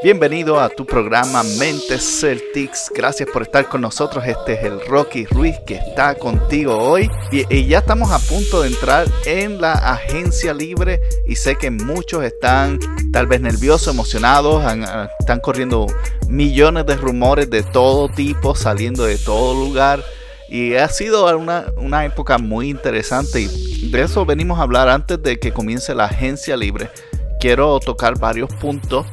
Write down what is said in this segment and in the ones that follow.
Bienvenido a tu programa Mentes Celtics. Gracias por estar con nosotros. Este es el Rocky Ruiz que está contigo hoy. Y, ya estamos a punto de entrar en la agencia libre. Y sé que muchos están tal vez nerviosos, emocionados. Ah, están corriendo millones de rumores de todo tipo, saliendo de todo lugar. Y ha sido una, una época muy interesante. Y de eso venimos a hablar antes de que comience la agencia libre. Quiero tocar varios puntos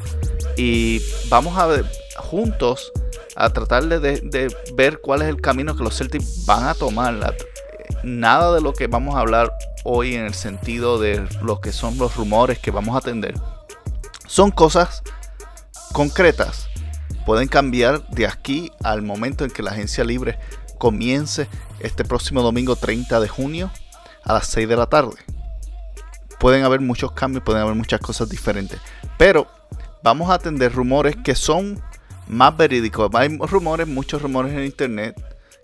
y vamos a ver juntos a tratar de, ver cuál es el camino que los Celtics van a tomar. nada de lo que vamos a hablar hoy en el sentido de lo que son los rumores que vamos a atender son cosas concretas. Pueden cambiar de aquí al momento en que la agencia libre comience este próximo domingo 30 de junio a las 6 de la tarde. Pueden haber muchos cambios, pueden haber muchas cosas diferentes. Pero vamos a atender rumores que son más verídicos. Hay rumores, muchos rumores en internet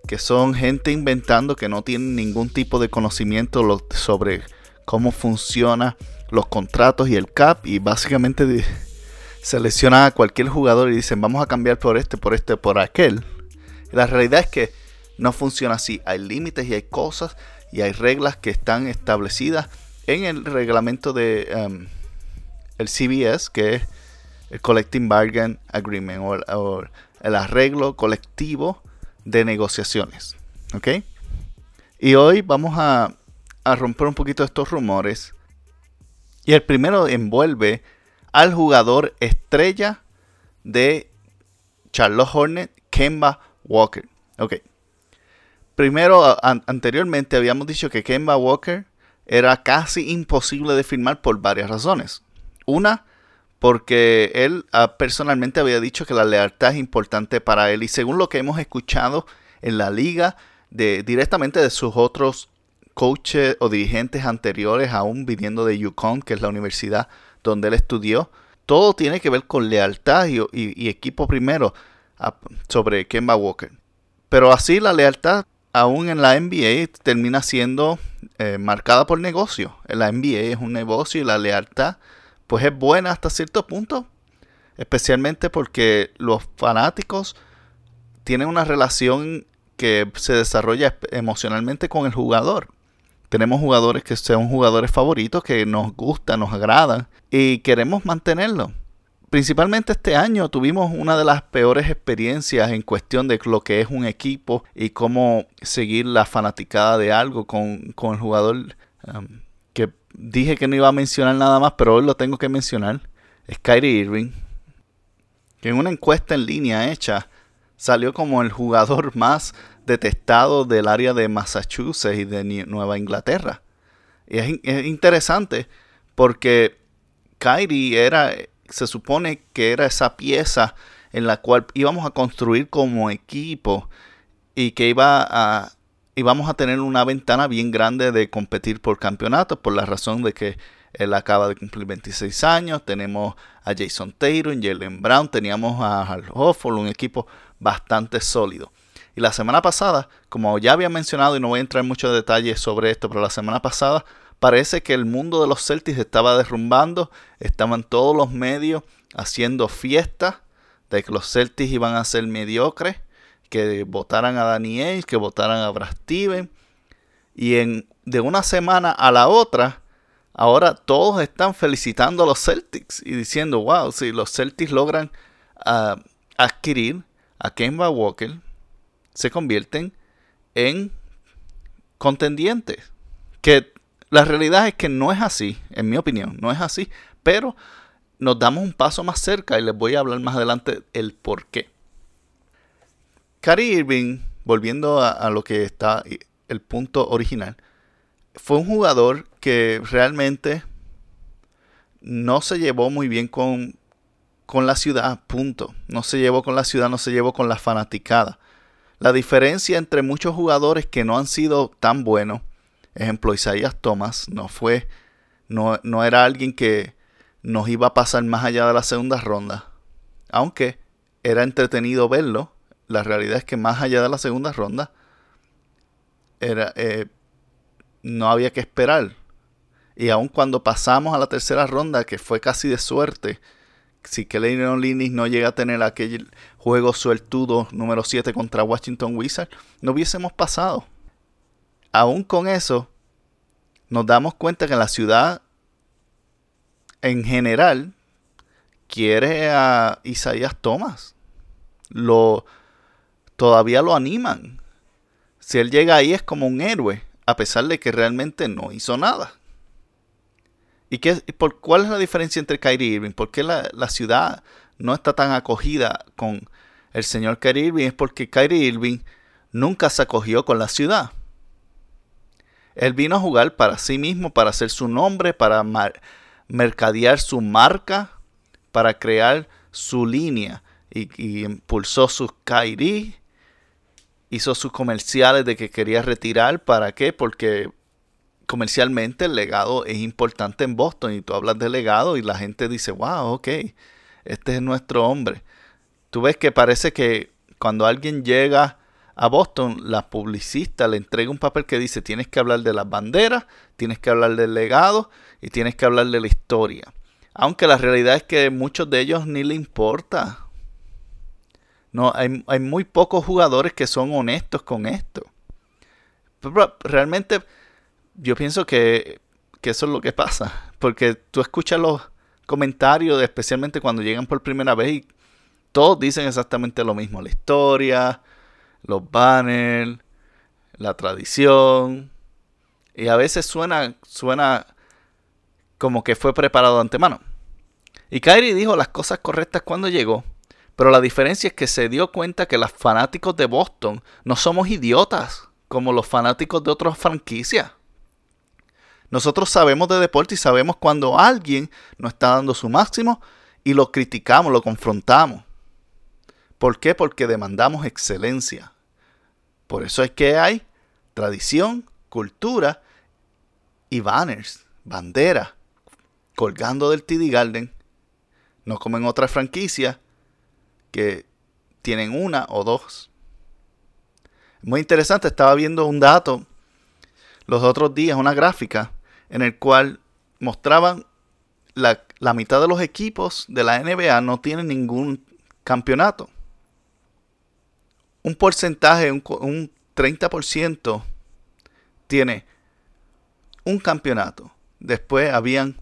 que son gente inventando que no tienen ningún tipo de conocimiento sobre cómo funciona los contratos y el cap y básicamente seleccionan a cualquier jugador y dicen vamos a cambiar por este, por este, por aquel. La realidad es que no funciona así. Hay límites y hay cosas y hay reglas que están establecidas en el reglamento de um, el CBS, que es el Collecting Bargain Agreement o, el arreglo colectivo de negociaciones. ¿Ok? Y hoy vamos a, romper un poquito estos rumores. Y el primero envuelve al jugador estrella de Charlotte Hornet, Kemba Walker. Ok. Primero, anteriormente habíamos dicho que Kemba Walker era casi imposible de firmar por varias razones. Una, porque él ah, personalmente había dicho que la lealtad es importante para él y según lo que hemos escuchado en la liga de directamente de sus otros coaches o dirigentes anteriores aún viniendo de Yukon que es la universidad donde él estudió todo tiene que ver con lealtad y, equipo primero ah, sobre Kemba Walker. Pero así la lealtad aún en la NBA termina siendo eh, marcada por negocio. La NBA es un negocio y la lealtad pues es buena hasta cierto punto. Especialmente porque los fanáticos tienen una relación que se desarrolla emocionalmente con el jugador. Tenemos jugadores que son jugadores favoritos, que nos gustan, nos agradan y queremos mantenerlo. Principalmente este año tuvimos una de las peores experiencias en cuestión de lo que es un equipo y cómo seguir la fanaticada de algo con, el jugador dije que no iba a mencionar nada más, pero hoy lo tengo que mencionar. Es Kyrie Irving. Que en una encuesta en línea hecha salió como el jugador más detestado del área de Massachusetts y de Nueva Inglaterra. Y es, interesante porque Kyrie era, se supone que era esa pieza en la cual íbamos a construir como equipo y que iba a, y vamos a tener una ventana bien grande de competir por campeonatos por la razón de que él acaba de cumplir 26 años, tenemos a Jason Taylor, Jalen Brown, teníamos a Hal Hofford, un equipo bastante sólido. Y la semana pasada, como ya había mencionado y no voy a entrar en muchos detalles sobre esto, pero la semana pasada parece que el mundo de los Celtics estaba derrumbando, estaban todos los medios haciendo fiestas de que los Celtics iban a ser mediocres que votaran a Daniel, que votaran a Brad Steven. Y en, de una semana a la otra, ahora todos están felicitando a los Celtics y diciendo, wow, si los Celtics logran ah, adquirir a Kemba Walker, se convierten en contendientes. Que la realidad es que no es así, en mi opinión, no es así, pero nos damos un paso más cerca y les voy a hablar más adelante el por qué. Cary Irving, volviendo a, lo que está el punto original, fue un jugador que realmente no se llevó muy bien con, con la ciudad, punto. No se llevó con la ciudad, no se llevó con la fanaticada. La diferencia entre muchos jugadores que no han sido tan buenos, ejemplo Isaías Thomas, no fue, no, no era alguien que nos iba a pasar más allá de la segunda ronda, aunque era entretenido verlo la realidad es que más allá de la segunda ronda, era, eh, no había que esperar. Y aun cuando pasamos a la tercera ronda, que fue casi de suerte, si Kelly Linnis no llega a tener aquel juego sueltudo número 7 contra Washington Wizards, no hubiésemos pasado. Aún con eso, nos damos cuenta que la ciudad en general quiere a Isaías Thomas. Lo, todavía lo animan. Si él llega ahí es como un héroe, a pesar de que realmente no hizo nada. ¿Y qué, por, cuál es la diferencia entre Kyrie Irving? ¿Por qué la, la, ciudad no está tan acogida con el señor Kyrie Irving? Es porque Kyrie Irving nunca se acogió con la ciudad. Él vino a jugar para sí mismo, para hacer su nombre, para mercadear su marca, para crear su línea. Y, impulsó sus Kyrie, hizo sus comerciales de que quería retirar. ¿Para qué? Porque comercialmente el legado es importante en Boston y tú hablas de legado y la gente dice, wow, ok, este es nuestro hombre. Tú ves que parece que cuando alguien llega a Boston, la publicista le entrega un papel que dice tienes que hablar de las banderas, tienes que hablar del legado y tienes que hablar de la historia. Aunque la realidad es que muchos de ellos ni le importa. No, hay, hay muy pocos jugadores que son honestos con esto. realmente yo pienso que, que eso es lo que pasa. Porque tú escuchas los comentarios, especialmente cuando llegan por primera vez y todos dicen exactamente lo mismo. La historia, los banners, la tradición. Y a veces suena, suena como que fue preparado de antemano. Y Kyrie dijo las cosas correctas cuando llegó. Pero la diferencia es que se dio cuenta que los fanáticos de Boston no somos idiotas como los fanáticos de otras franquicias. Nosotros sabemos de deporte y sabemos cuando alguien no está dando su máximo y lo criticamos, lo confrontamos. ¿Por qué? Porque demandamos excelencia. Por eso es que hay tradición, cultura y banners, banderas, colgando del TD Garden. No como en otras franquicias que tienen una o dos. Muy interesante, estaba viendo un dato los otros días, una gráfica, en el cual mostraban la, la mitad de los equipos de la NBA no tienen ningún campeonato un porcentaje, un, un 30% tiene un campeonato. Después habían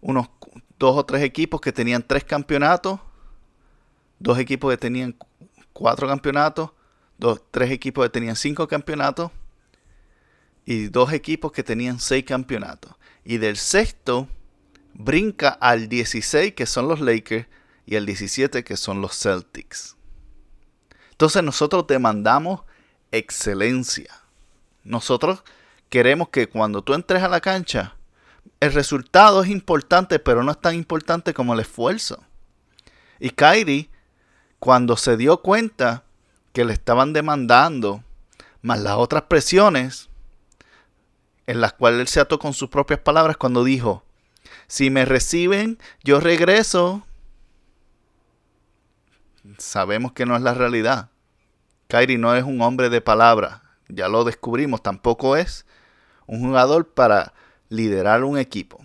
unos dos o tres equipos que tenían tres campeonatos, dos equipos que tenían cuatro campeonatos, dos, tres equipos que tenían cinco campeonatos y dos equipos que tenían seis campeonatos. Y del sexto brinca al 16 que son los Lakers y al 17 que son los Celtics. Entonces nosotros demandamos excelencia. Nosotros queremos que cuando tú entres a la cancha, el resultado es importante, pero no es tan importante como el esfuerzo. Y Kyrie, cuando se dio cuenta que le estaban demandando, más las otras presiones, en las cuales él se ató con sus propias palabras cuando dijo, si me reciben, yo regreso sabemos que no es la realidad. Kyrie no es un hombre de palabra, ya lo descubrimos, tampoco es un jugador para liderar un equipo.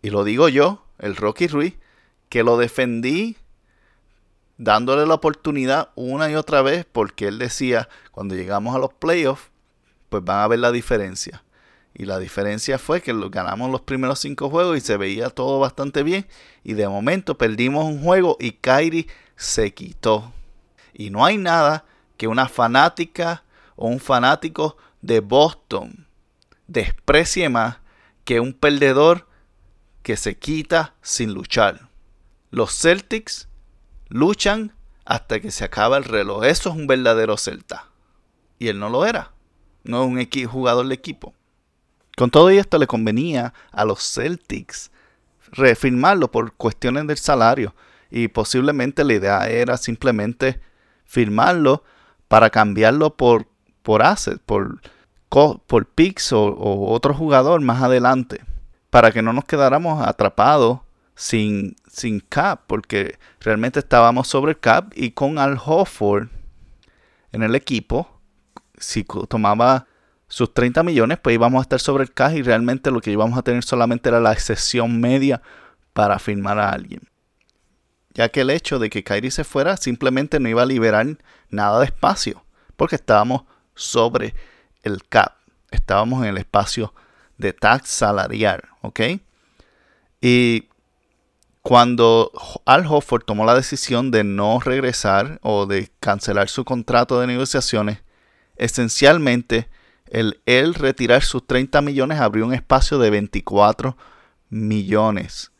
Y lo digo yo, el Rocky Ruiz, que lo defendí dándole la oportunidad una y otra vez porque él decía, cuando llegamos a los playoffs, pues van a ver la diferencia. Y la diferencia fue que ganamos los primeros cinco juegos y se veía todo bastante bien. Y de momento perdimos un juego y Kyrie se quitó. Y no hay nada que una fanática o un fanático de Boston desprecie más que un perdedor que se quita sin luchar. Los Celtics luchan hasta que se acaba el reloj. Eso es un verdadero Celta. Y él no lo era. No es un jugador de equipo. Con todo esto le convenía a los Celtics refirmarlo por cuestiones del salario y posiblemente la idea era simplemente firmarlo para cambiarlo por, por asset, por, por Pix o, otro jugador más adelante, para que no nos quedáramos atrapados sin, sin cap, porque realmente estábamos sobre el cap y con Al Hofford en el equipo, si tomaba sus 30 millones, pues íbamos a estar sobre el cash y realmente lo que íbamos a tener solamente era la excesión media para firmar a alguien. Ya que el hecho de que Kyrie se fuera simplemente no iba a liberar nada de espacio, porque estábamos sobre el cap, estábamos en el espacio de tax salarial, ¿ok? Y cuando Al Hofford tomó la decisión de no regresar o de cancelar su contrato de negociaciones, esencialmente el él retirar sus 30 millones abrió un espacio de 24 millones.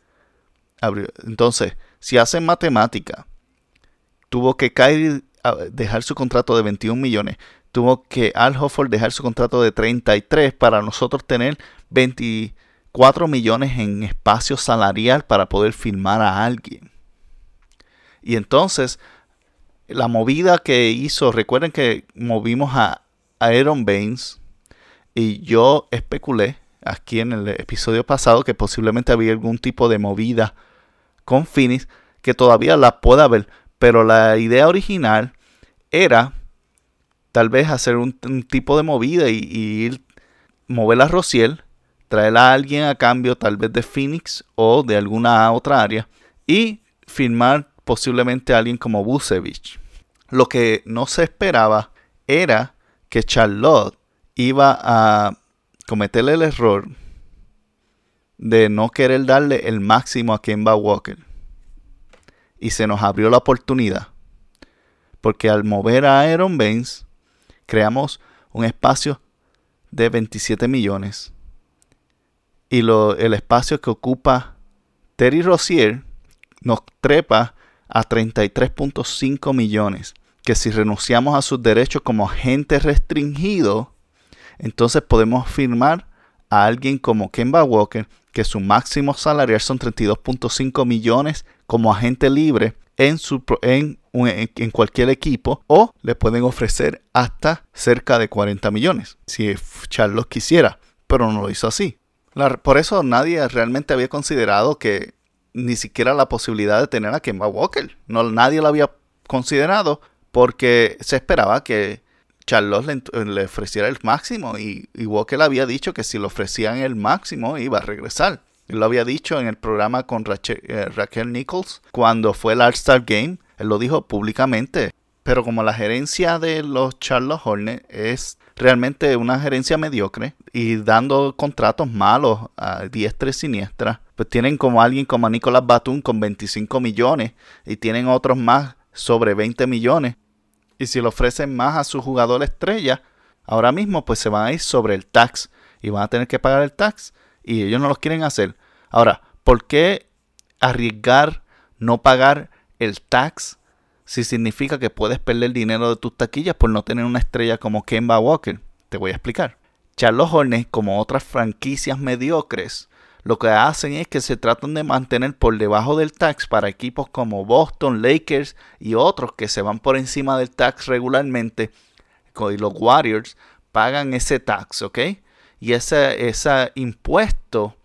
Entonces, si hacen matemática, tuvo que caer dejar su contrato de 21 millones, tuvo que Al Hofford dejar su contrato de 33 para nosotros tener 24 millones en espacio salarial para poder firmar a alguien. Y entonces, la movida que hizo, recuerden que movimos a Aaron Baines y yo especulé aquí en el episodio pasado que posiblemente había algún tipo de movida con Phoenix que todavía la pueda haber, pero la idea original era tal vez hacer un, tipo de movida y, ir mover a Rociel, traer a alguien a cambio tal vez de Phoenix o de alguna otra área y firmar posiblemente a alguien como Busevich. Lo que no se esperaba era que Charlotte iba a cometer el error de no querer darle el máximo a Kemba Walker. Y se nos abrió la oportunidad. Porque al mover a Aaron Baines, creamos un espacio de 27 millones. Y el espacio que ocupa Terry Rozier nos trepa a 33.5 millones. Que si renunciamos a sus derechos como agente restringido, entonces podemos firmar a alguien como Kemba Walker, que su máximo salarial son 32.5 millones como agente libre en, en, cualquier equipo, o le pueden ofrecer hasta cerca de 40 millones, si Charles quisiera, pero no lo hizo así. Por eso nadie realmente había considerado que ni siquiera la posibilidad de tener a Kemba Walker. No, nadie lo había considerado porque se esperaba que Charles le, ofreciera el máximo y, Walker había dicho que si le ofrecían el máximo iba a regresar. Él lo había dicho en el programa con eh, Raquel Nichols cuando fue el All-Star Game. Él lo dijo públicamente. Pero como la gerencia de los Charles Hornets es realmente una gerencia mediocre y dando contratos malos a diestra y siniestra, pues tienen como alguien como Nicolás Batum con 25 millones y tienen otros más sobre 20 millones y si le ofrecen más a su jugador estrella, ahora mismo pues se van a ir sobre el tax y van a tener que pagar el tax y ellos no lo quieren hacer. Ahora, ¿por qué arriesgar no pagar el tax si significa que puedes perder dinero de tus taquillas por no tener una estrella como Kemba Walker? Te voy a explicar. Charles Hornets, como otras franquicias mediocres, lo que hacen es que se tratan de mantener por debajo del tax para equipos como Boston, Lakers y otros que se van por encima del tax regularmente. Y los Warriors pagan ese tax, ¿ok? Y ese, ese impuesto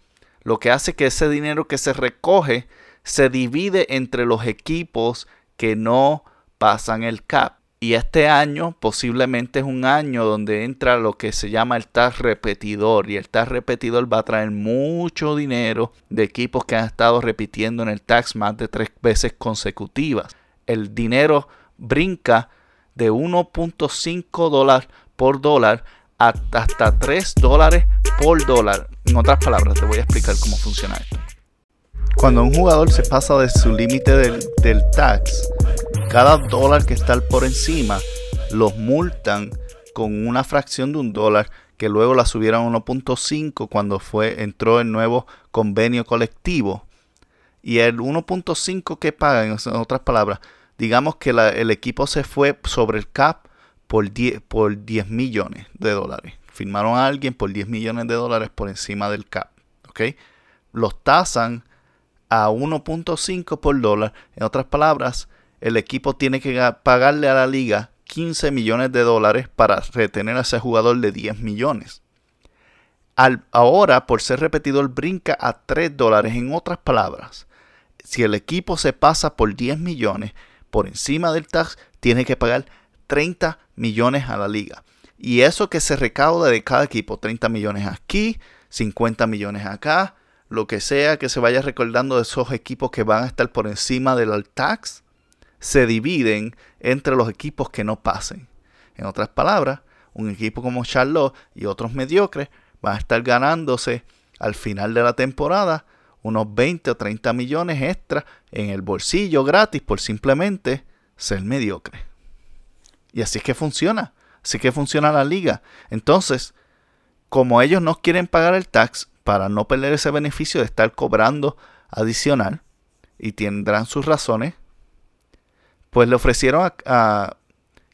lo que hace que ese dinero que se recoge se divide entre los equipos que no pasan el cap. Y este año posiblemente es un año donde entra lo que se llama el tax repetidor. Y el tax repetidor va a traer mucho dinero de equipos que han estado repitiendo en el tax más de tres veces consecutivas. El dinero brinca de 1.5 dólares por dólar hasta 3 dólares por dólar. En otras palabras, te voy a explicar cómo funciona esto. Cuando un jugador se pasa de su límite del, del tax, cada dólar que está por encima los multan con una fracción de un dólar que luego la subieron a 1.5 cuando fue entró el nuevo convenio colectivo y el 1.5 que pagan en otras palabras digamos que el equipo se fue sobre el cap por 10, por 10 millones de dólares firmaron a alguien por 10 millones de dólares por encima del cap ¿ok? los tasan a 1.5 por dólar en otras palabras el equipo tiene que pagarle a la liga 15 millones de dólares para retener a ese jugador de 10 millones. Ahora, por ser repetidor, brinca a 3 dólares. En otras palabras, si el equipo se pasa por 10 millones por encima del tax, tiene que pagar 30 millones a la liga. Y eso que se recauda de cada equipo, 30 millones aquí, 50 millones acá, lo que sea que se vaya recordando de esos equipos que van a estar por encima del tax, se dividen entre los equipos que no pasen. En otras palabras, un equipo como Charlotte y otros mediocres van a estar ganándose al final de la temporada unos 20 o 30 millones extra en el bolsillo gratis por simplemente ser mediocre. Y así es que funciona. Así que funciona la liga. Entonces, como ellos no quieren pagar el tax para no perder ese beneficio de estar cobrando adicional, y tendrán sus razones, pues le ofrecieron a, a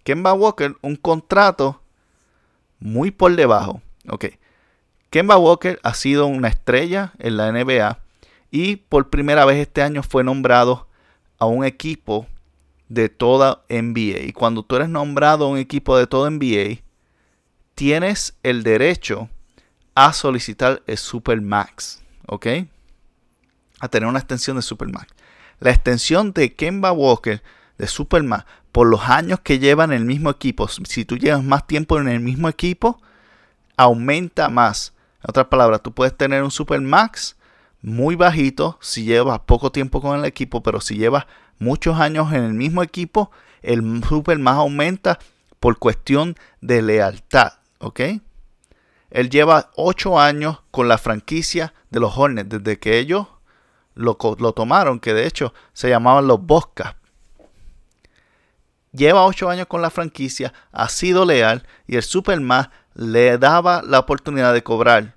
Kemba Walker un contrato muy por debajo. Ok. Kemba Walker ha sido una estrella en la NBA y por primera vez este año fue nombrado a un equipo de toda NBA. Y cuando tú eres nombrado a un equipo de toda NBA, tienes el derecho a solicitar el Supermax. ¿Ok? A tener una extensión de Supermax. La extensión de Kemba Walker de Supermax por los años que llevan en el mismo equipo. Si tú llevas más tiempo en el mismo equipo, aumenta más. En otras palabras, tú puedes tener un Supermax muy bajito si llevas poco tiempo con el equipo, pero si llevas muchos años en el mismo equipo, el Supermax aumenta por cuestión de lealtad. ¿Ok? Él lleva 8 años con la franquicia de los Hornets desde que ellos lo, lo tomaron, que de hecho se llamaban los Boscas lleva 8 años con la franquicia, ha sido leal y el Superman le daba la oportunidad de cobrar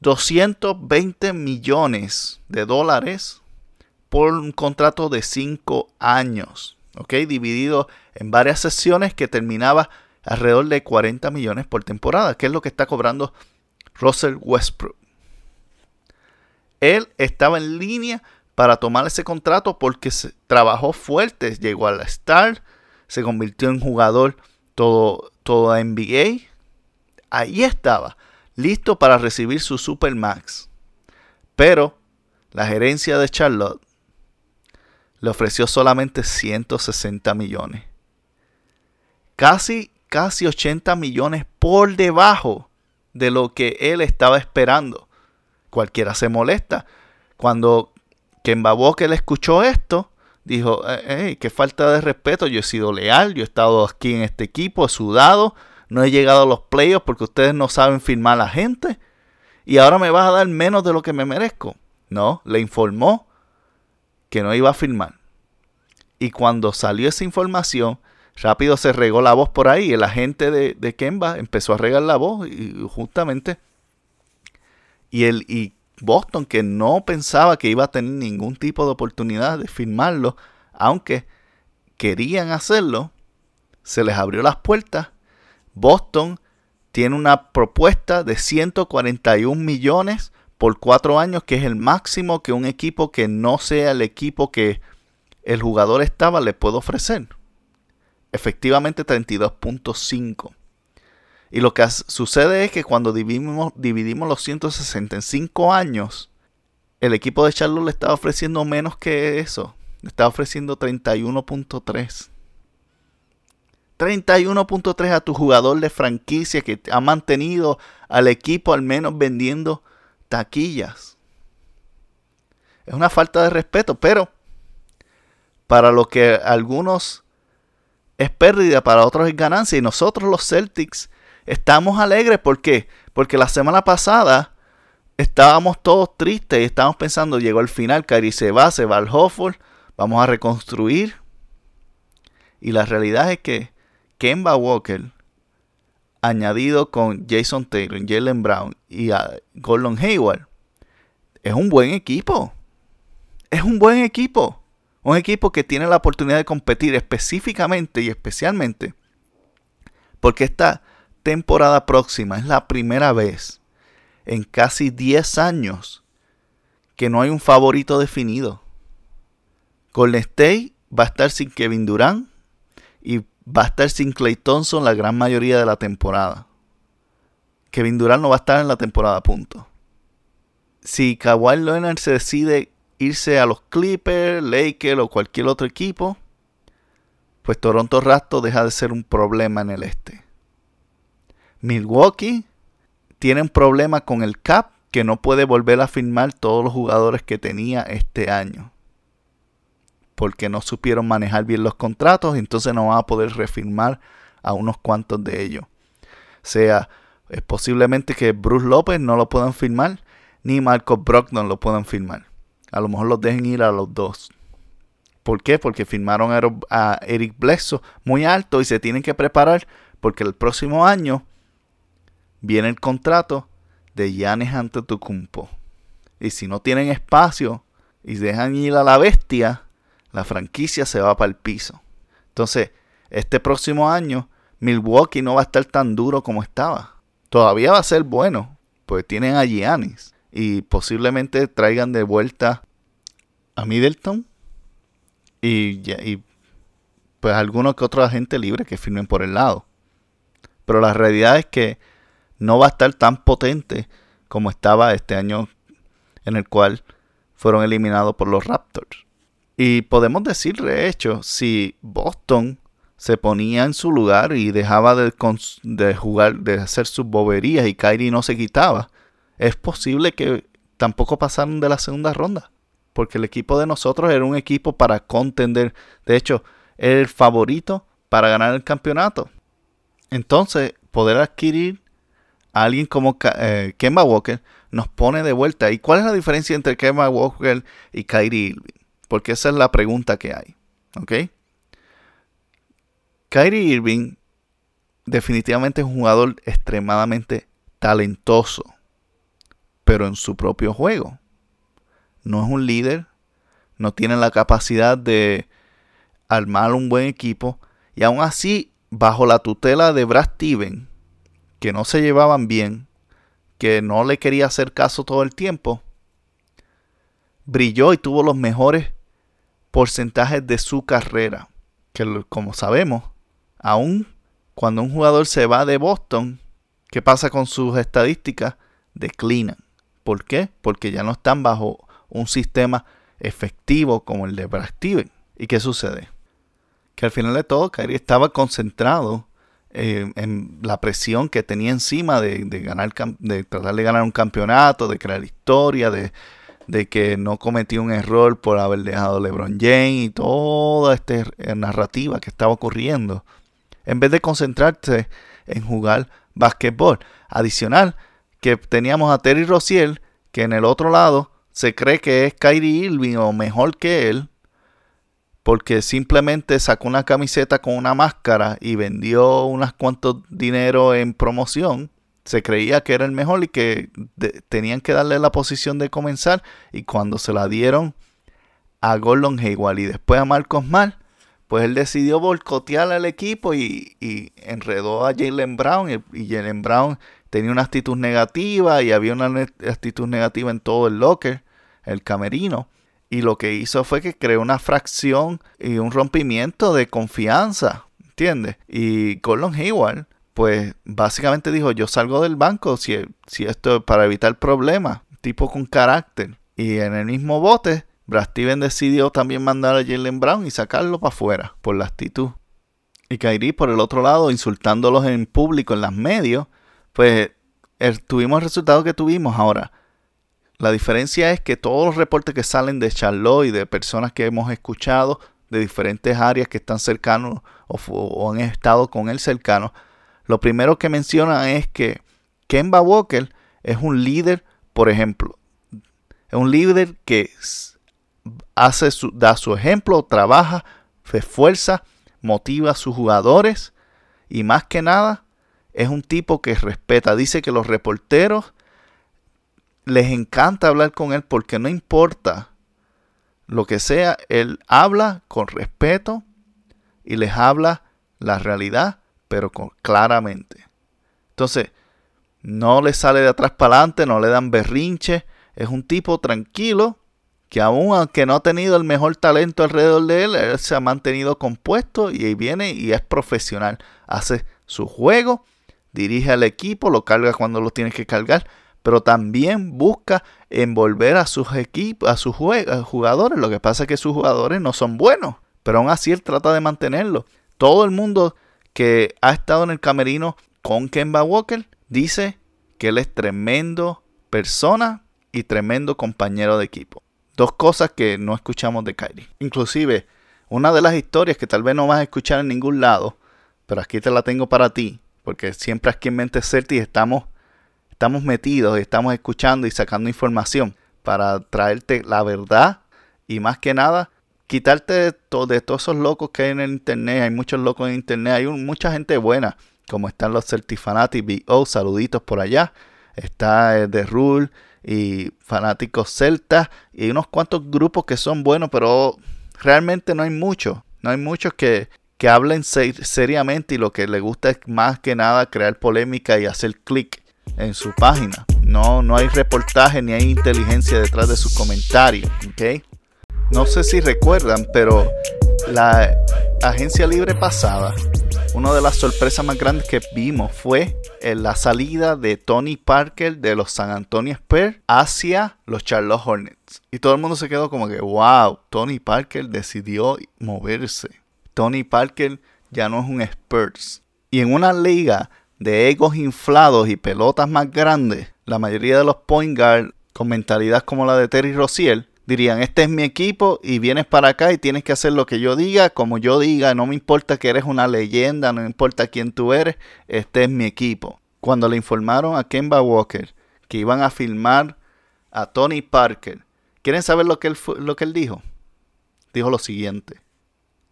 220 millones de dólares por un contrato de 5 años, ¿ok? Dividido en varias sesiones que terminaba alrededor de 40 millones por temporada, que es lo que está cobrando Russell Westbrook. Él estaba en línea para tomar ese contrato porque trabajó fuerte, llegó a la Star, se convirtió en jugador todo, todo NBA. Ahí estaba, listo para recibir su Supermax. Pero la gerencia de Charlotte le ofreció solamente 160 millones. Casi, casi 80 millones por debajo de lo que él estaba esperando. Cualquiera se molesta. Cuando Kemba Walker escuchó esto, dijo, hey, qué falta de respeto, yo he sido leal, yo he estado aquí en este equipo, he sudado, no he llegado a los playoffs porque ustedes no saben firmar a la gente y ahora me vas a dar menos de lo que me merezco. No, le informó que no iba a firmar. Y cuando salió esa información, rápido se regó la voz por ahí. El agente de, de Kemba empezó a regar la voz y justamente. Y, el, y Boston, que no pensaba que iba a tener ningún tipo de oportunidad de firmarlo, aunque querían hacerlo, se les abrió las puertas. Boston tiene una propuesta de 141 millones por cuatro años, que es el máximo que un equipo que no sea el equipo que el jugador estaba le puede ofrecer. Efectivamente 32.5. Y lo que sucede es que cuando dividimos, dividimos los 165 años, el equipo de Charlotte le estaba ofreciendo menos que eso. Le estaba ofreciendo 31.3. 31.3 a tu jugador de franquicia que ha mantenido al equipo al menos vendiendo taquillas. Es una falta de respeto, pero para lo que algunos es pérdida, para otros es ganancia. Y nosotros los Celtics Estamos alegres, ¿por qué? Porque la semana pasada estábamos todos tristes y estábamos pensando, llegó el final, Kyrie se va, se va al Hofford, vamos a reconstruir. Y la realidad es que Kemba Walker, añadido con Jason Taylor, Jalen Brown y a Gordon Hayward, es un buen equipo. Es un buen equipo. Un equipo que tiene la oportunidad de competir específicamente y especialmente porque está temporada próxima es la primera vez en casi 10 años que no hay un favorito definido. Golden State va a estar sin Kevin Durant y va a estar sin Clay Thompson la gran mayoría de la temporada. Kevin Durant no va a estar en la temporada, punto. Si Kawhi Leonard se decide irse a los Clippers, Lakers o cualquier otro equipo, pues Toronto Raptors deja de ser un problema en el este. Milwaukee tiene un problema con el cap que no puede volver a firmar todos los jugadores que tenía este año. Porque no supieron manejar bien los contratos, entonces no va a poder refirmar a unos cuantos de ellos. O sea, es posiblemente que Bruce López no lo puedan firmar, ni Marco Brogdon lo puedan firmar. A lo mejor los dejen ir a los dos. ¿Por qué? Porque firmaron a Eric Bledsoe muy alto y se tienen que preparar porque el próximo año viene el contrato de Giannis Antetokounmpo. Y si no tienen espacio y dejan ir a la bestia, la franquicia se va para el piso. Entonces, este próximo año Milwaukee no va a estar tan duro como estaba. Todavía va a ser bueno, pues tienen a Giannis y posiblemente traigan de vuelta a Middleton y, y pues algunos que otro agente libre que firmen por el lado. Pero la realidad es que no va a estar tan potente como estaba este año en el cual fueron eliminados por los Raptors. Y podemos decir, de hecho, si Boston se ponía en su lugar y dejaba de, de, jugar, de hacer sus boberías y Kyrie no se quitaba, es posible que tampoco pasaran de la segunda ronda porque el equipo de nosotros era un equipo para contender. De hecho, era el favorito para ganar el campeonato. Entonces, poder adquirir a alguien como eh, Kemba Walker nos pone de vuelta. ¿Y cuál es la diferencia entre Kemba Walker y Kyrie Irving? Porque esa es la pregunta que hay. ¿Ok? Kyrie Irving definitivamente es un jugador extremadamente talentoso, pero en su propio juego no es un líder, no tiene la capacidad de armar un buen equipo y aún así bajo la tutela de Brad Steven, que no se llevaban bien, que no le quería hacer caso todo el tiempo, brilló y tuvo los mejores porcentajes de su carrera, que como sabemos, aún cuando un jugador se va de Boston, ¿qué pasa con sus estadísticas? Declinan. ¿Por qué? Porque ya no están bajo un sistema efectivo como el de Brad Steven. ¿Y qué sucede? Que al final de todo, Kyrie estaba concentrado eh, en la presión que tenía encima de, ganar, de tratar de ganar un campeonato, de crear historia, de, de que no cometió un error por haber dejado a LeBron James y toda esta narrativa que estaba ocurriendo. En vez de concentrarse en jugar basquetbol. Adicional, que teníamos a Terry Rozier, que en el otro lado se cree que es Kyrie Irving o mejor que él porque simplemente sacó una camiseta con una máscara y vendió unas cuantos dinero en promoción, se creía que era el mejor y que tenían que darle la posición de comenzar. Y cuando se la dieron a Gordon Hayward y después a Marcos Mal, pues él decidió boicotear al equipo y, enredó a Jalen Brown y, y Jalen Brown tenía una actitud negativa y había una actitud negativa en todo el locker, el camerino. Y lo que hizo fue que creó una fracción y un rompimiento de confianza, ¿entiendes? Y Gordon Hayward, pues básicamente dijo, yo salgo del banco si, si esto es para evitar problemas, tipo con carácter. Y en el mismo bote, Brad Steven decidió también mandar a Jalen Brown y sacarlo para afuera por la actitud. Y Kyrie, por el otro lado, insultándolos en público en las medios, pues tuvimos el resultado que tuvimos ahora. La diferencia es que todos los reportes que salen de Charlotte y de personas que hemos escuchado de diferentes áreas que están cercanos o, han estado con él cercanos, lo primero que mencionan es que Kemba Walker es un líder, por ejemplo, es un líder que hace su, da su ejemplo, trabaja, se esfuerza, motiva a sus jugadores y más que nada es un tipo que respeta. Dice que los reporteros les encanta hablar con él porque no importa lo que sea, él habla con respeto y les habla la realidad, pero con, claramente. Entonces, no le sale de atrás para adelante, no le dan berrinche. Es un tipo tranquilo que aún aunque no ha tenido el mejor talento alrededor de él, él se ha mantenido compuesto y ahí viene y es profesional. Hace su juego dirige al equipo, lo carga cuando lo tiene que cargar, pero también busca envolver a sus equipos, a sus jugadores. Lo que pasa es que sus jugadores no son buenos, pero aún así él trata de mantenerlo. Todo el mundo que ha estado en el camerino con Kemba Walker dice que él es tremendo persona y tremendo compañero de equipo. Dos cosas que no escuchamos de Kyrie. Inclusive, una de las historias que tal vez no vas a escuchar en ningún lado, pero aquí te la tengo para ti, porque siempre aquí en Mente Certi estamos, estamos metidos, estamos escuchando y sacando información para traerte la verdad y más que nada quitarte de, de todos esos locos que hay en el internet. Hay muchos locos en internet, hay mucha gente buena, como están los Certifanati BO, saluditos por allá. Está The Rule y fanáticos celtas y unos cuantos grupos que son buenos, pero realmente no hay muchos. No hay muchos que, que hablen seriamente y lo que les gusta es más que nada crear polémica y hacer clic en su página. No, no hay reportaje ni hay inteligencia detrás de sus comentarios. No sé si recuerdan, pero la agencia libre pasada, una de las sorpresas más grandes que vimos fue la salida de Tony Parker de los San Antonio Spurs hacia los Charlotte Hornets. Y todo el mundo se quedó como que, wow, Tony Parker decidió moverse. Tony Parker ya no es un Spurs. Y en una liga de egos inflados y pelotas más grandes, la mayoría de los point guard con mentalidad como la de Terry Rozier dirían, este es mi equipo y vienes para acá y tienes que hacer lo que yo diga, como yo diga, no me importa que eres una leyenda, no importa quién tú eres, este es mi equipo. Cuando le informaron a Kemba Walker que iban a filmar a Tony Parker, ¿quieren saber lo que él, lo que él dijo? Dijo lo siguiente,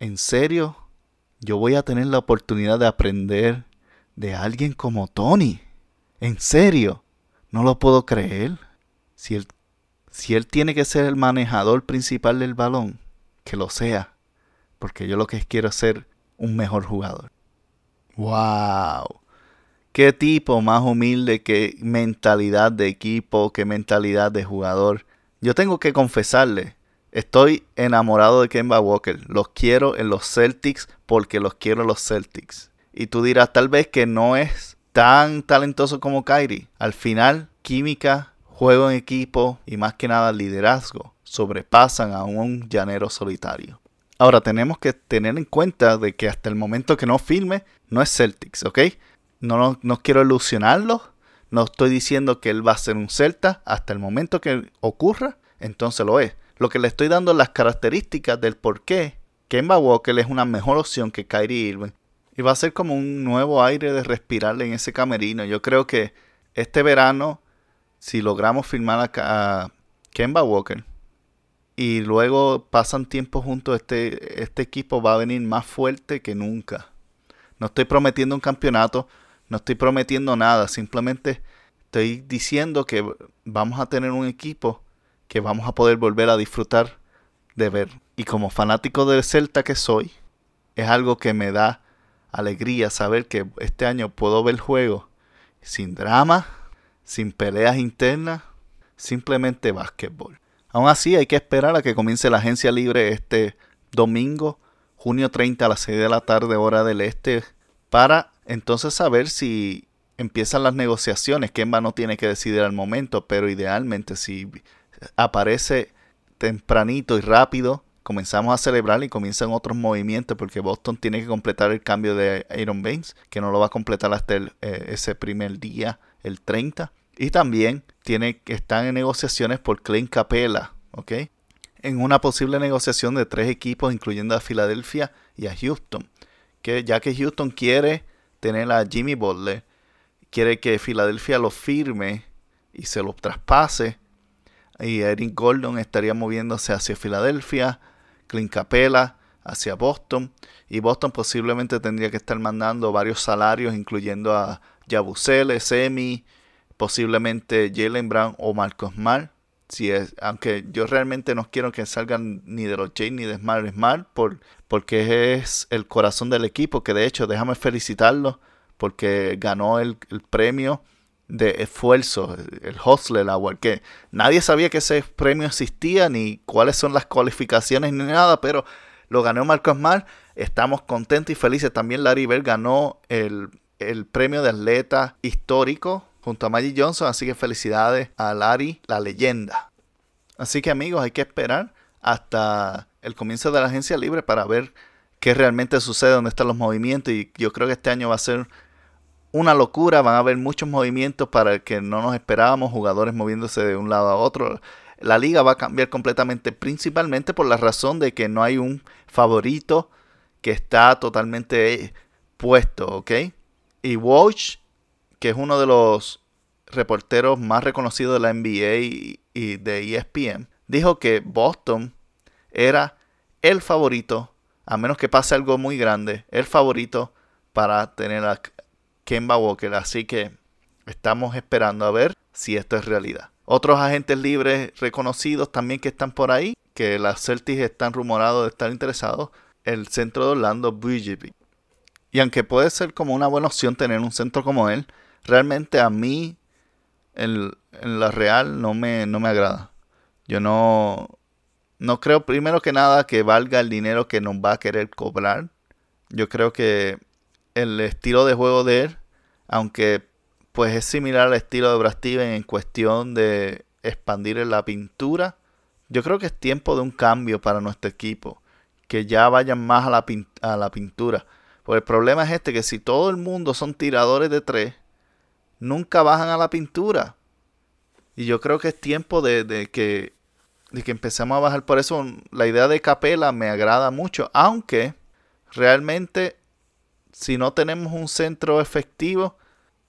¿en serio? Yo voy a tener la oportunidad de aprender de alguien como Tony. ¿En serio? No lo puedo creer. Si él si él tiene que ser el manejador principal del balón, que lo sea, porque yo lo que quiero es ser un mejor jugador. ¡Wow! Qué tipo más humilde, qué mentalidad de equipo, qué mentalidad de jugador. Yo tengo que confesarle, estoy enamorado de Kemba Walker. Los quiero en los Celtics porque los quiero en los Celtics. Y tú dirás tal vez que no es tan talentoso como Kyrie. Al final, química, juego en equipo y más que nada liderazgo sobrepasan a un llanero solitario. Ahora tenemos que tener en cuenta de que hasta el momento que no filme no es Celtics, ¿ok? No, no, quiero ilusionarlo, no estoy diciendo que él va a ser un Celta, hasta el momento que ocurra, entonces lo es. Lo que le estoy dando las características del por qué Kemba Walker es una mejor opción que Kyrie Irving. Y va a ser como un nuevo aire de respirarle en ese camerino. Yo creo que este verano si logramos firmar a, Kemba Walker y luego pasan tiempo juntos, este, este equipo va a venir más fuerte que nunca. No estoy prometiendo un campeonato, no estoy prometiendo nada, simplemente estoy diciendo que vamos a tener un equipo que vamos a poder volver a disfrutar de ver. Y como fanático del Celta que soy, es algo que me da alegría saber que este año puedo ver el juego sin drama, sin peleas internas, simplemente básquetbol. Aún así hay que esperar a que comience la agencia libre este domingo, junio 30 a las 6 de la tarde hora del este, para entonces saber si empiezan las negociaciones. Kemba no tiene que decidir al momento, pero idealmente si aparece tempranito y rápido, comenzamos a celebrar y comienzan otros movimientos porque Boston tiene que completar el cambio de Iron Baines, que no lo va a completar hasta eh, ese primer día, el 30. Y también tiene, están en negociaciones por Clint Capela, ¿ok? En una posible negociación de tres equipos, incluyendo a Filadelfia y a Houston. Que ya que Houston quiere tener a Jimmy Butler, quiere que Filadelfia lo firme y se lo traspase. Y Eric Gordon estaría moviéndose hacia Filadelfia, Clint Capela hacia Boston. Y Boston posiblemente tendría que estar mandando varios salarios, incluyendo a Yabusele, Semi, posiblemente Jalen Brown o Marcos Smart. Si es, aunque yo realmente no quiero que salgan ni de los Jays ni de Smart Smart por, porque es el corazón del equipo, que de hecho déjame felicitarlo porque ganó el, premio de esfuerzo, el Hustler Award, que nadie sabía que ese premio existía, ni cuáles son las cualificaciones, ni nada, pero lo ganó Marcos Smart. Estamos contentos y felices. También Larry Bell ganó el, el premio de atleta histórico junto a Magic Johnson. Así que felicidades a Larry, la leyenda. Así que amigos, hay que esperar hasta el comienzo de la agencia libre para ver qué realmente sucede, dónde están los movimientos. Y yo creo que este año va a ser una locura, van a haber muchos movimientos para el que no nos esperábamos, jugadores moviéndose de un lado a otro. La liga va a cambiar completamente, principalmente por la razón de que no hay un favorito que está totalmente puesto, ¿ok? Y Walsh, que es uno de los reporteros más reconocidos de la NBA y de ESPN, dijo que Boston era el favorito, a menos que pase algo muy grande, el favorito para tener Kemba Walker. Así que estamos esperando a ver si esto es realidad. Otros agentes libres reconocidos también que están por ahí, que las Celtics están rumorados de estar interesados, el centro de Orlando, BGB. Y aunque puede ser como una buena opción tener un centro como él, realmente a mí en, la real no me, no me agrada. Yo no, no creo primero que nada que valga el dinero que nos va a querer cobrar. Yo creo que el estilo de juego de él, aunque pues es similar al estilo de Brad Steven en cuestión de expandir la pintura, yo creo que es tiempo de un cambio para nuestro equipo. Que ya vayan más a la, a la pintura. Porque el problema es este, que si todo el mundo son tiradores de tres, nunca bajan a la pintura. Y yo creo que es tiempo de, que, de que empecemos a bajar. Por eso la idea de Capela me agrada mucho. Aunque realmente si no tenemos un centro efectivo,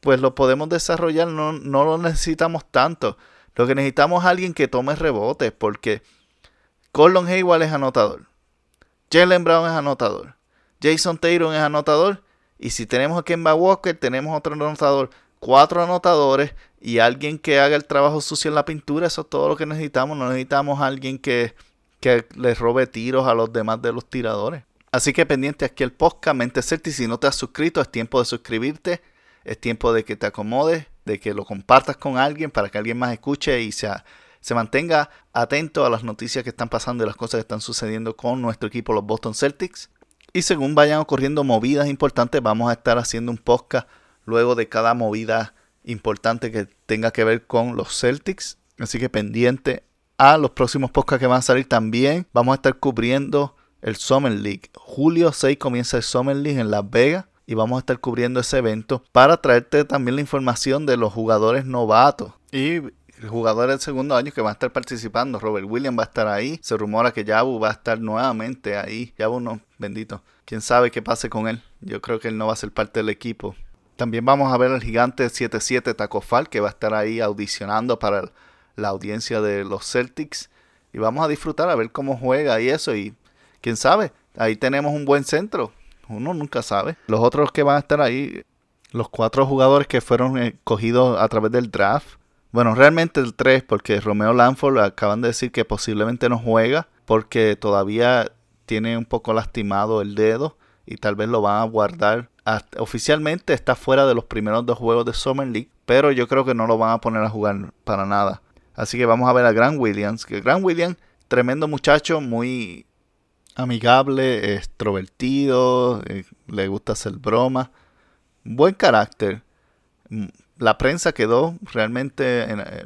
pues lo podemos desarrollar. No, no lo necesitamos tanto. Lo que necesitamos es alguien que tome rebotes. Porque Colin Hayward es anotador. Jalen Brown es anotador. Jason Taylor es anotador. Y si tenemos a Kemba Walker, tenemos otro anotador cuatro anotadores y alguien que haga el trabajo sucio en la pintura. Eso es todo lo que necesitamos. No necesitamos a alguien que, que le robe tiros a los demás de los tiradores. Así que pendiente aquí el podcast Mente Celtic. Si no te has suscrito, es tiempo de suscribirte. Es tiempo de que te acomodes, de que lo compartas con alguien para que alguien más escuche y sea, se mantenga atento a las noticias que están pasando y las cosas que están sucediendo con nuestro equipo, los Boston Celtics. Y según vayan ocurriendo movidas importantes, vamos a estar haciendo un podcast luego de cada movida importante que tenga que ver con los Celtics. Así que pendiente a los próximos podcasts que van a salir también. Vamos a estar cubriendo el Summer League. Julio 6 comienza el Summer League en Las Vegas y vamos a estar cubriendo ese evento para traerte también la información de los jugadores novatos y jugadores del segundo año que van a estar participando. Robert Williams va a estar ahí. Se rumora que Yabu va a estar nuevamente ahí. Yabu no, bendito. Quién sabe qué pase con él. Yo creo que él no va a ser parte del equipo. También vamos a ver al gigante 77 Tacofal que va a estar ahí audicionando para la audiencia de los Celtics. Y vamos a disfrutar a ver cómo juega y eso. Y quién sabe, ahí tenemos un buen centro. Uno nunca sabe. Los otros que van a estar ahí, los cuatro jugadores que fueron escogidos a través del draft. Bueno, realmente el 3, porque Romeo Lanford acaban de decir que posiblemente no juega, porque todavía tiene un poco lastimado el dedo y tal vez lo van a guardar oficialmente está fuera de los primeros dos juegos de Summer League, pero yo creo que no lo van a poner a jugar para nada. Así que vamos a ver a Grant Williams, que Grant Williams, tremendo muchacho, muy amigable, extrovertido, eh, le gusta hacer bromas, buen carácter. Mm, la prensa quedó realmente eh,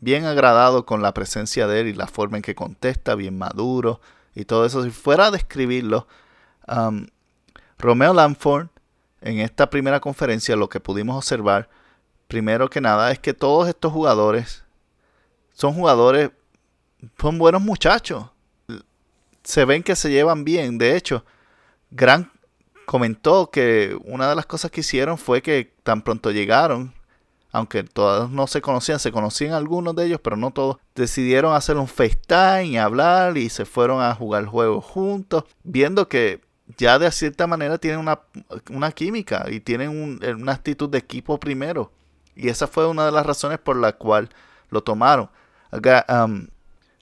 bien agradado con la presencia de él y la forma en que contesta, bien maduro y todo eso. Si fuera a describirlo, Romeo Lanford, en esta primera conferencia, lo que pudimos observar, primero que nada, es que todos estos jugadores son jugadores, son buenos muchachos. Se ven que se llevan bien. De hecho, Grant comentó que una de las cosas que hicieron fue que tan pronto llegaron, aunque todos no se conocían, se conocían algunos de ellos, pero no todos, decidieron hacer un FaceTime y hablar y se fueron a jugar juegos juntos, viendo que ya de cierta manera tienen una, química y tienen una actitud de equipo primero. Y esa fue una de las razones por la cual lo tomaron.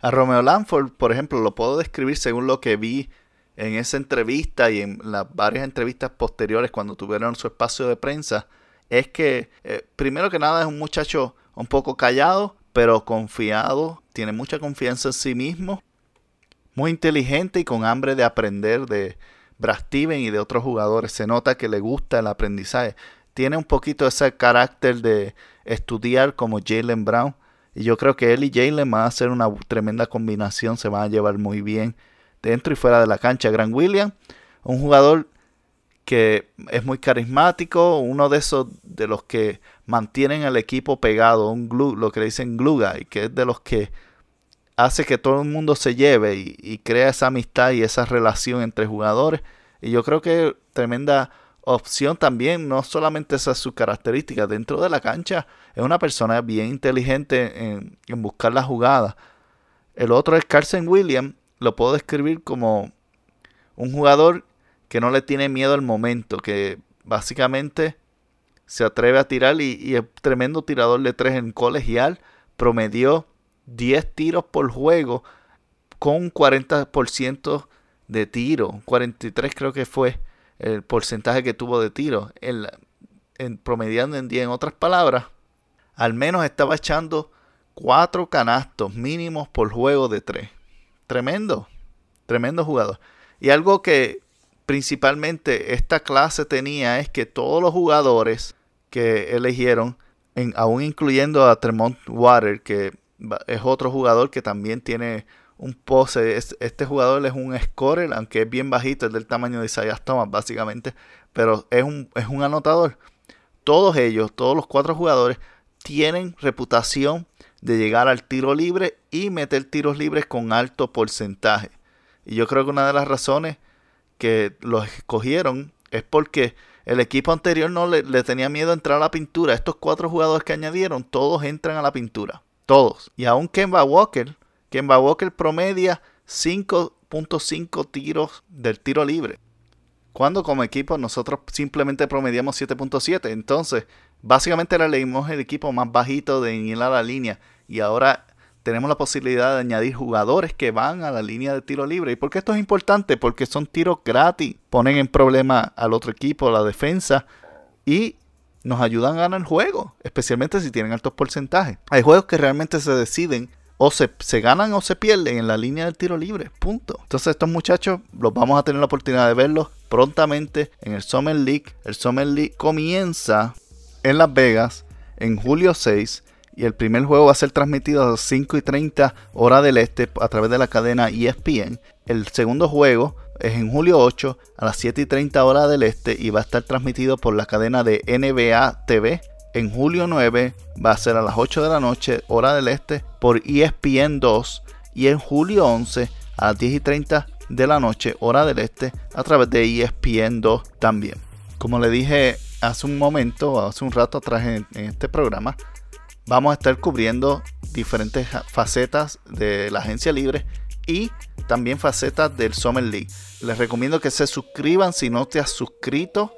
A Romeo Lanford, por ejemplo, lo puedo describir según lo que vi en esa entrevista y en las varias entrevistas posteriores cuando tuvieron su espacio de prensa. Es que, eh, primero que nada, es un muchacho un poco callado, pero confiado, tiene mucha confianza en sí mismo, muy inteligente y con hambre de aprender de, Brad Steven y de otros jugadores. Se nota que le gusta el aprendizaje. Tiene un poquito ese carácter de estudiar como Jalen Brown. Y yo creo que él y Jalen van a hacer una tremenda combinación. Se van a llevar muy bien dentro y fuera de la cancha. Grant Williams, un jugador que es muy carismático, uno de esos de los que mantienen al equipo pegado, un glue, lo que le dicen glue guy, que es de los que hace que todo el mundo se lleve y, crea esa amistad y esa relación entre jugadores. Y yo creo que tremenda opción también, no solamente esa es su característica, dentro de la cancha es una persona bien inteligente en, buscar la jugada. El otro es Carson Williams, lo puedo describir como un jugador que no le tiene miedo al momento, que básicamente se atreve a tirar y, es tremendo tirador de tres en colegial, promedió 10 tiros por juego con un 40% de tiro, 43 creo que fue el porcentaje que tuvo de tiro, en, en, promediando en 10, en otras palabras, al menos estaba echando 4 canastos mínimos por juego de 3. Tremendo, tremendo jugador. Y algo que principalmente esta clase tenía es que todos los jugadores que eligieron, en, aún incluyendo a Tremont Water, que es otro jugador que también tiene un pose. Este jugador es un scorer, aunque es bien bajito, es del tamaño de Isaiah Thomas, básicamente, pero es un, es un anotador. Todos ellos, todos los cuatro jugadores, tienen reputación de llegar al tiro libre y meter tiros libres con alto porcentaje. Y yo creo que una de las razones que los escogieron es porque el equipo anterior no le, tenía miedo a entrar a la pintura. Estos cuatro jugadores que añadieron, todos entran a la pintura. Todos. Y aún Kemba Walker, Kemba Walker promedia 5.5 tiros del tiro libre. Cuando como equipo nosotros simplemente promediamos 7.7. Entonces, básicamente le leímos el equipo más bajito de ir a la línea. Y ahora tenemos la posibilidad de añadir jugadores que van a la línea de tiro libre. ¿Y por qué esto es importante? Porque son tiros gratis. Ponen en problema al otro equipo, la defensa, y nos ayudan a ganar el juego, especialmente si tienen altos porcentajes. Hay juegos que realmente se deciden o se, ganan o se pierden en la línea del tiro libre. Punto. Entonces estos muchachos los vamos a tener la oportunidad de verlos prontamente en el Summer League. El Summer League comienza en Las Vegas en julio 6 y el primer juego va a ser transmitido a las 5 y 30 hora del este a través de la cadena ESPN. El segundo juego es en julio 8 a las 7 y 30 hora del este y va a estar transmitido por la cadena de NBA TV. En julio 9 va a ser a las 8 de la noche hora del este por ESPN 2 y en julio 11 a las 10 y 30 de la noche hora del este a través de ESPN 2 también. Como le dije hace un momento, hace un rato atrás en este programa, vamos a estar cubriendo diferentes facetas de la agencia libre y también facetas del Summer League. Les recomiendo que se suscriban si no te has suscrito.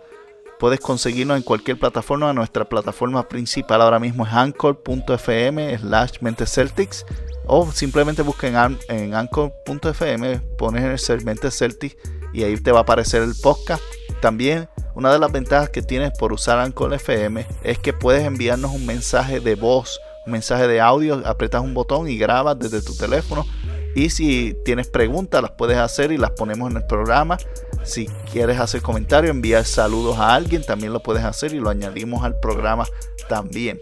Puedes conseguirnos en cualquier plataforma. Nuestra plataforma principal ahora mismo es anchor.fm slash Celtics o simplemente busquen en anchor.fm, pones el segmento Celtics y ahí te va a aparecer el podcast. También una de las ventajas que tienes por usar Anchor FM es que puedes enviarnos un mensaje de voz, un mensaje de audio, apretas un botón y grabas desde tu teléfono. Y si tienes preguntas, las puedes hacer y las ponemos en el programa. Si quieres hacer comentarios, enviar saludos a alguien, también lo puedes hacer y lo añadimos al programa también.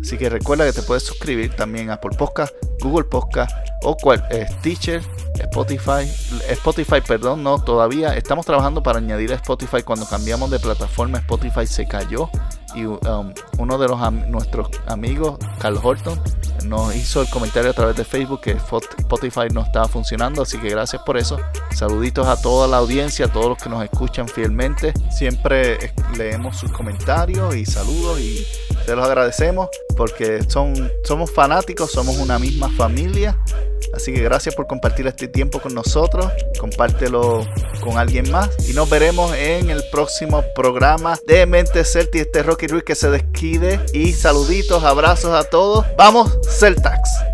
Así que recuerda que te puedes suscribir también a Apple Podcast, Google Podcast o cual, eh, Stitcher, Spotify, Spotify, perdón, no, todavía estamos trabajando para añadir a Spotify. Cuando cambiamos de plataforma, Spotify se cayó y um, uno de los nuestros amigos, Carl Horton, nos hizo el comentario a través de Facebook que Spotify no estaba funcionando, así que gracias por eso. Saluditos a toda la audiencia, a todos los que nos escuchan fielmente. Siempre leemos sus comentarios y saludos y te los agradecemos porque son, somos fanáticos, somos una misma familia. Así que gracias por compartir este tiempo con nosotros. Compártelo con alguien más. Y nos veremos en el próximo programa de Mente Celti. Este Rocky Ruiz que se desquide. Y saluditos, abrazos a todos. Vamos, Celtax.